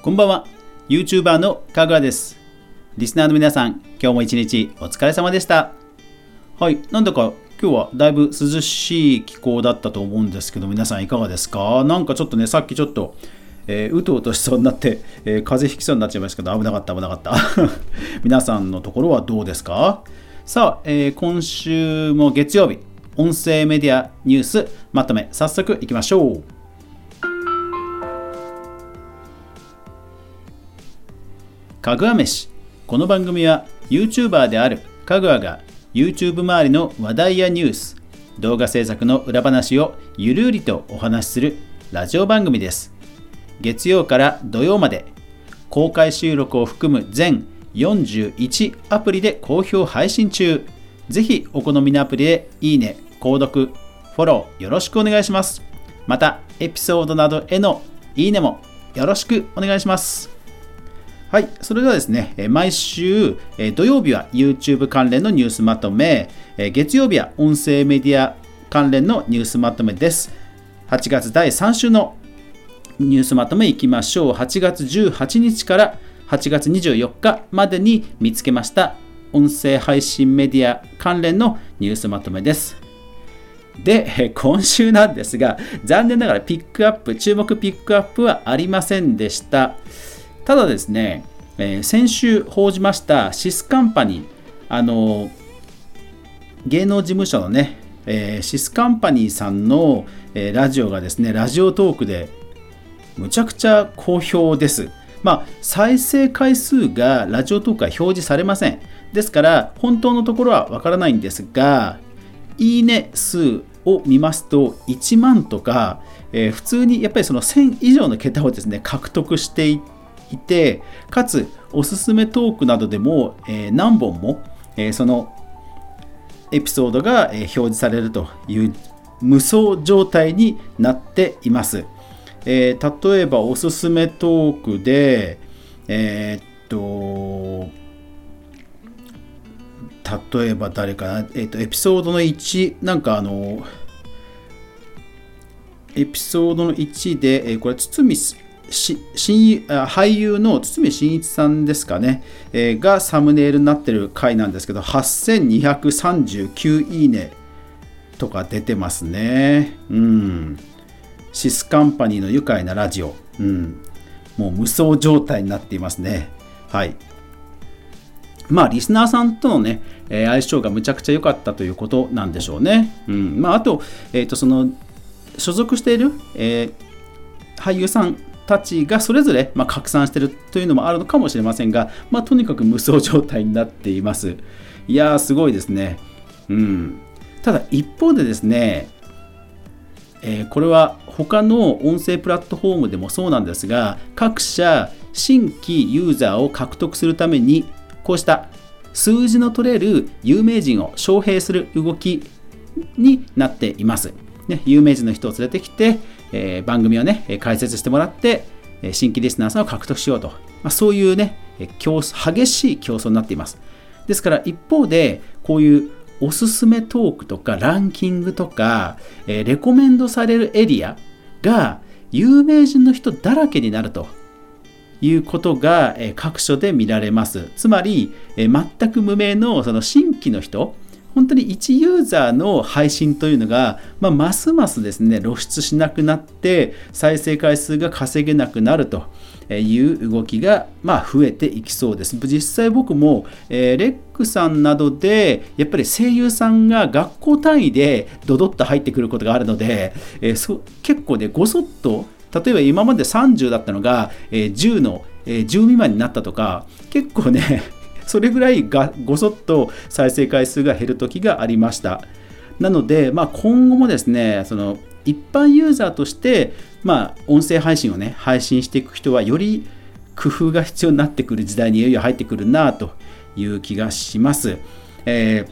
こんばんは。YouTuber のかぐわです。リスナーの皆さん今日も一日お疲れ様でした。はいなんだか今日はだいぶ涼しい気候だったと思うんですけど皆さんいかがですか？なんかちょっとねさっきちょっとえー、うとうとしそうになって、えー、風邪ひきそうになっちゃいましたけど危なかった危なかった。皆さんのところはどうですか？さあ、えー、今週も月曜日音声メディアニュースまとめ早速いきましょう。かぐわ飯。この番組は YouTuber であるかぐわが YouTube 周りの話題やニュース動画制作の裏話をゆるりとお話しするラジオ番組です。月曜から土曜まで公開収録を含む全41アプリで好評配信中。ぜひお好みのアプリでいいね、購読、フォローよろしくお願いします。またエピソードなどへのいいねもよろしくお願いします。はい、それではですね、毎週土曜日は YouTube 関連のニュースまとめ、月曜日は音声メディア関連のニュースまとめです。8月第3週のニュースまとめいきましょう。8月18日から8月24日までに見つけました音声配信メディア関連のニュースまとめです。で、今週なんですが、残念ながらピックアップ、注目ピックアップはありませんでした。ただですね、えー、先週報じましたシスカンパニー、あの芸能事務所のね、えー、シスカンパニーさんの、えー、ラジオがですね、ラジオトークでむちゃくちゃ好評です。まあ、再生回数がラジオトークは表示されません。ですから、本当のところはわからないんですが、いいね数を見ますと、1万とか、えー、普通にやっぱりその1000以上の桁をですね、獲得していて、いてかつ、おすすめトークなどでも、えー、何本も、えー、そのエピソードが、え表示されるという無双状態になっています。えー、例えばおすすめトークで、えー、っと、例えば誰かな、えー、っと、エピソードの1、なんかあの、エピソードの1で、え、これ、堤俳優の堤真一さんですかね、えー、がサムネイルになってる回なんですけど、8239いいねとか出てますね。うん。シスカンパニーの愉快なラジオ、うん、もう無双状態になっていますね。はい。まあ、リスナーさんとのね、え相性がむちゃくちゃ良かったということなんでしょうね。うん。まあ、あと、えっ、ー、と、その、所属している、えー、俳優さんたちがそれぞれ、まあ、拡散しているというのもあるのかもしれませんが、まあ、とにかく無双状態になっています。いやー、すごいですね。うん。ただ、一方でですね、えー、これは他の音声プラットフォームでもそうなんですが各社新規ユーザーを獲得するためにこうした数字の取れる有名人を招聘する動きになっています。ね、有名人の人を連れてきて、えー、番組をね解説してもらって新規リスナーさんを獲得しようと、まあ、そういうね競争激しい競争になっています。ですから一方でこういうおすすめトークとかランキングとか、えー、レコメンドされるエリアが有名人の人だらけになるということが、えー、各所で見られます。つまり、えー、全く無名のその新規の人、本当に1ユーザーの配信というのが、まあ、ますますですね露出しなくなって再生回数が稼げなくなるという動きが、まあ、増えていきそうです。実際僕も、えー、レックさんなどでやっぱり声優さんが学校単位でドドッと入ってくることがあるので、えー、結構ねごそっと例えば今まで30だったのが、えー、10の、え、10未満になったとか結構ねそれぐらいがごそっと再生回数が減る時がありました。なので、まあ、今後もですねその一般ユーザーとして、まあ、音声配信をね、配信していく人は、より工夫が必要になってくる時代にいよいよ入ってくるなという気がします。え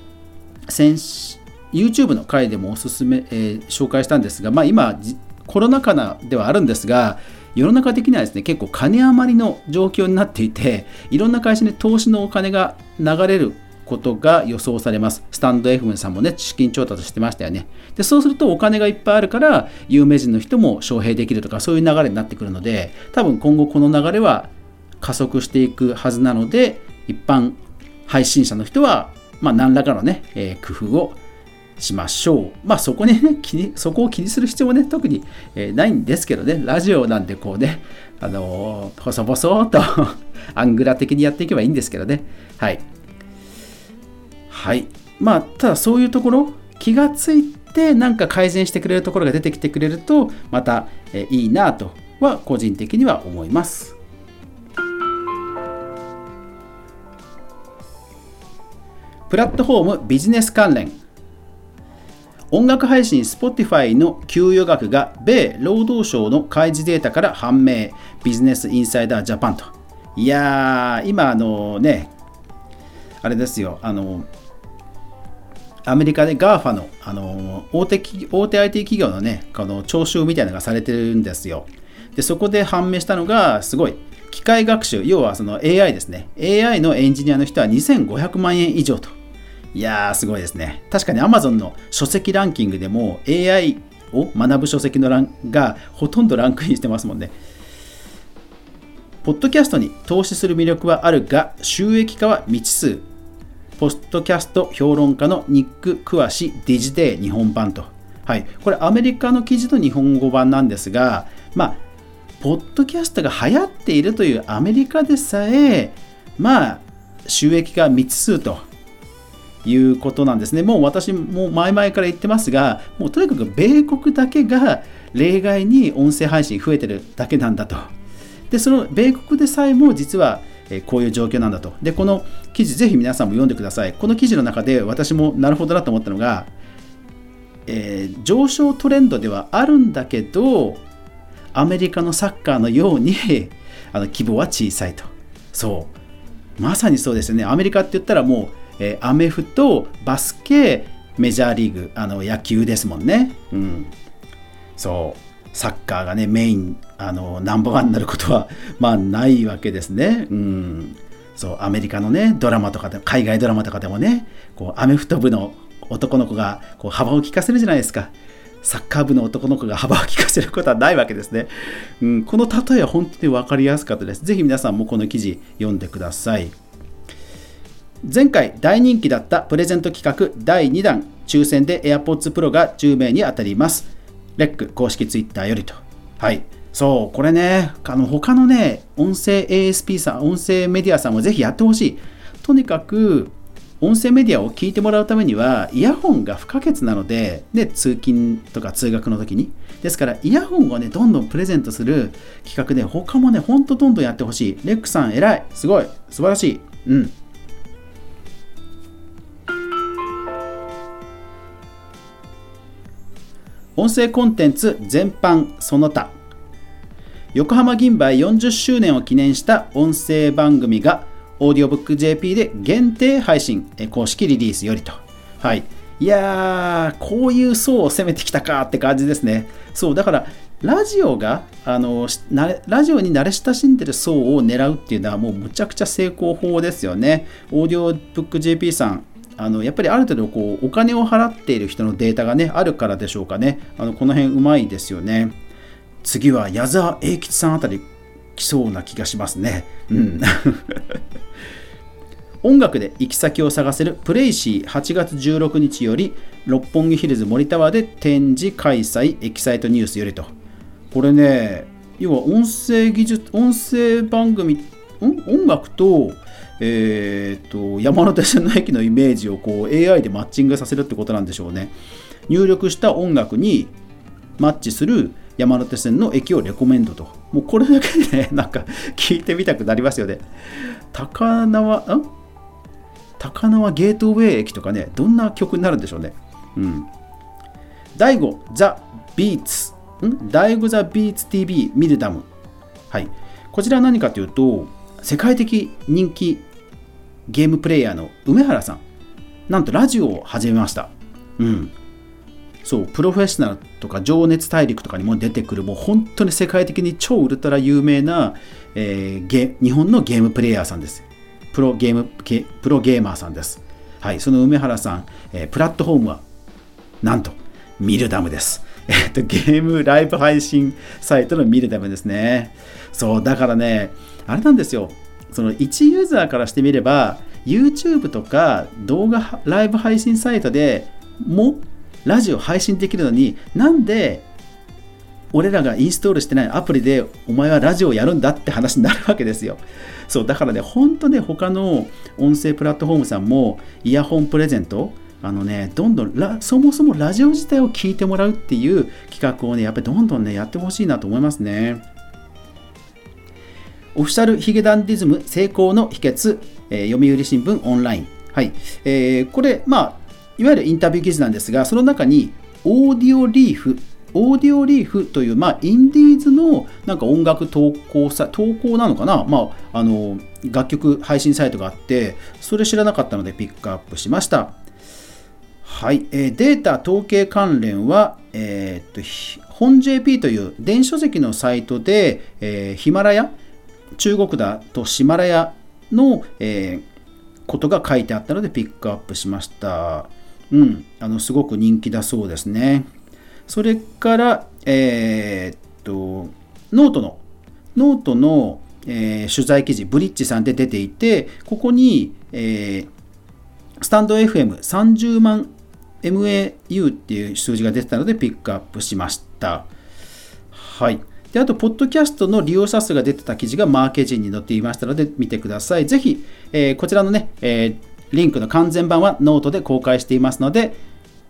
ー、先 YouTube の回でもおすすめ、えー、紹介したんですが、まあ、今、コロナ禍ではあるんですが、世の中的にはですね、結構金余りの状況になっていて、いろんな会社に投資のお金が流れることが予想されます。スタンド FM さんもね、資金調達してましたよね。で、そうするとお金がいっぱいあるから、有名人の人も招聘できるとか、そういう流れになってくるので、多分今後この流れは加速していくはずなので、一般配信者の人は、まあ、何らかのね、えー、工夫をしましょう。まあそこにね、気にそこを気にする必要もね、特に、えー、ないんですけどね、ラジオなんでこうね、あのー、細々と アングラ的にやっていけばいいんですけどね。はい。はい。まあ、ただそういうところ、気がついてなんか改善してくれるところが出てきてくれると、また、えー、いいなとは個人的には思います。プラットフォームビジネス関連音楽配信 Spotify の給与額が米労働省の開示データから判明。ビジネスインサイダージャパンと。いやー今あのねあれですよあのアメリカで GAFA のあの大手大手 IT 企業のねこの徴収みたいなのがされてるんですよ。でそこで判明したのがすごい機械学習要はその AI ですね。AI のエンジニアの人は2500万円以上と。いやー、すごいですね。確かに Amazon の書籍ランキングでも AI を学ぶ書籍のランがほとんどランクインしてますもんね。ポッドキャストに投資する魅力はあるが、収益化は未知数。ポッドキャスト評論家のニック・クワシデジデー日本版と。はい。これアメリカの記事の日本語版なんですが、まあ、ポッドキャストが流行っているというアメリカでさえ、まあ、収益が未知数ということなんですね。もう私も前々から言ってますが、もうとにかく米国だけが例外に音声配信増えてるだけなんだと。で、その米国でさえも実はこういう状況なんだと。で、この記事ぜひ皆さんも読んでください。この記事の中で私もなるほどなと思ったのが、えー、上昇トレンドではあるんだけど、アメリカのサッカーのように あの規模は小さいと。そう。まさにそうですよね。アメリカって言ったらもうえー、アメフト、バスケ、メジャーリーグ、あの野球ですもんね。うん。そう。サッカーがね、メイン、あの、ナンバーワンになることは、まあ、ないわけですね。うん。そう、アメリカのね、ドラマとかで、海外ドラマとかでもね、こう、アメフト部の男の子が、こう、幅を利かせるじゃないですか。サッカー部の男の子が幅を利かせることはないわけですね。うん、この例えは本当に分かりやすかったです。ぜひ皆さんもこの記事読んでください。前回大人気だったプレゼント企画第2弾抽選で AirPods Pro が10名に当たります。レック公式 Twitter よりと。はい。そう、これね、あの他のね、音声 ASP さん、音声メディアさんもぜひやってほしい。とにかく、音声メディアを聞いてもらうためには、イヤホンが不可欠なので、で、通勤とか通学の時に。ですから、イヤホンをね、どんどんプレゼントする企画で、他もね、ほんとどんどんやってほしい。レックさん、偉い。すごい。素晴らしい。うん。音声コンテンツ全般その他横浜銀杯40周年を記念した音声番組がオーディオブック JP で限定配信公式リリースよりと。はい。いやー、こういう層を攻めてきたかって感じですね。そう、だから、ラジオが、あの、ラジオに慣れ親しんでる層を狙うっていうのはもうむちゃくちゃ成功法ですよね。オーディオブック JP さん、あのやっぱりある程度こうお金を払っている人のデータがねあるからでしょうかね。あのこの辺うまいですよね。次は矢沢永吉さんあたり来そうな気がしますね。うん。音楽で行き先を探せるプレイシー8月16日より六本木ヒルズ森タワーで展示開催エキサイトニュースよりと。これね要は音声技術音声番組音楽とえーと、山手線の駅のイメージをこう AI でマッチングさせるってことなんでしょうね。入力した音楽にマッチする山手線の駅をレコメンドと。もうこれだけでね、なんか聞いてみたくなりますよね。高輪、ん高輪ゲートウェイ駅とかね、どんな曲になるんでしょうね。うん。第5、ザ・ビーツ。ん？第5ザ・ビーツ TV ミルダム。はい。こちらは何かというと、世界的人気ゲームプレイヤーの梅原さん、なんとラジオを始めました。うん。そう、プロフェッショナルとか情熱大陸とかにも出てくる、もう本当に世界的に超ウルトラ有名な、えー、ゲ日本のゲームプレイヤーさんです。プロゲームプロゲーマーさんです。はい、その梅原さん、えー、プラットフォームはなんとミルダムです。えっと、ゲームライブ配信サイトのミルダムですね。そう、だからね、あれなんですよ。その1ユーザーからしてみれば、YouTube とか動画ライブ配信サイトでもラジオ配信できるのになんで俺らがインストールしてないアプリでお前はラジオをやるんだって話になるわけですよ。そうだからね、本当ね、他の音声プラットフォームさんもイヤホンプレゼント、あのね、どんどんそもそもラジオ自体を聞いてもらうっていう企画をね、やっぱりどんどんね、やってほしいなと思いますね。オフィシャルヒゲダンディズム成功の秘訣、えー、読売新聞オンライン。はい。えー、これ、まあ、いわゆるインタビュー記事なんですが、その中に、オーディオリーフオーディオリーフという、まあ、インディーズのなんか音楽投稿さ投稿なのかな、まあ、あの楽曲配信サイトがあってそれ知らなかったのでピックアップしましたはい、えー、データ統計関連は、えー、っと本 JP という電子書籍のサイトで、えー、ヒマラヤ中国だとシマラヤの、えー、ことが書いてあったのでピックアップしました。うん、あのすごく人気だそうですね。それから、えー、っと、ノートの、ノートの、えー、取材記事、ブリッジさんで出ていて、ここに、えー、 stand.fm 30 万 MAU っていう数字が出てたのでピックアップしました。はい。で、あと、ポッドキャストの利用者数が出てた記事が MarkeZine に載っていましたので見てください。ぜひ、えー、こちらのね、えー、リンクの完全版はノートで公開していますので、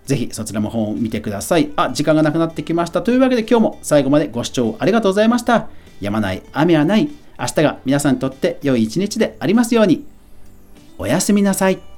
ぜひそちらの方を見てください。あ、時間がなくなってきました。というわけで今日も最後までご視聴ありがとうございました。やまない、雨はない。明日が皆さんにとって良い一日でありますように。おやすみなさい。